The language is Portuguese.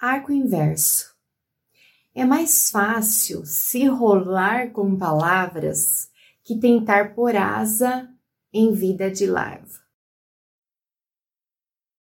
Arco inverso. É mais fácil se rolar com palavras que tentar por asa em vida de larva.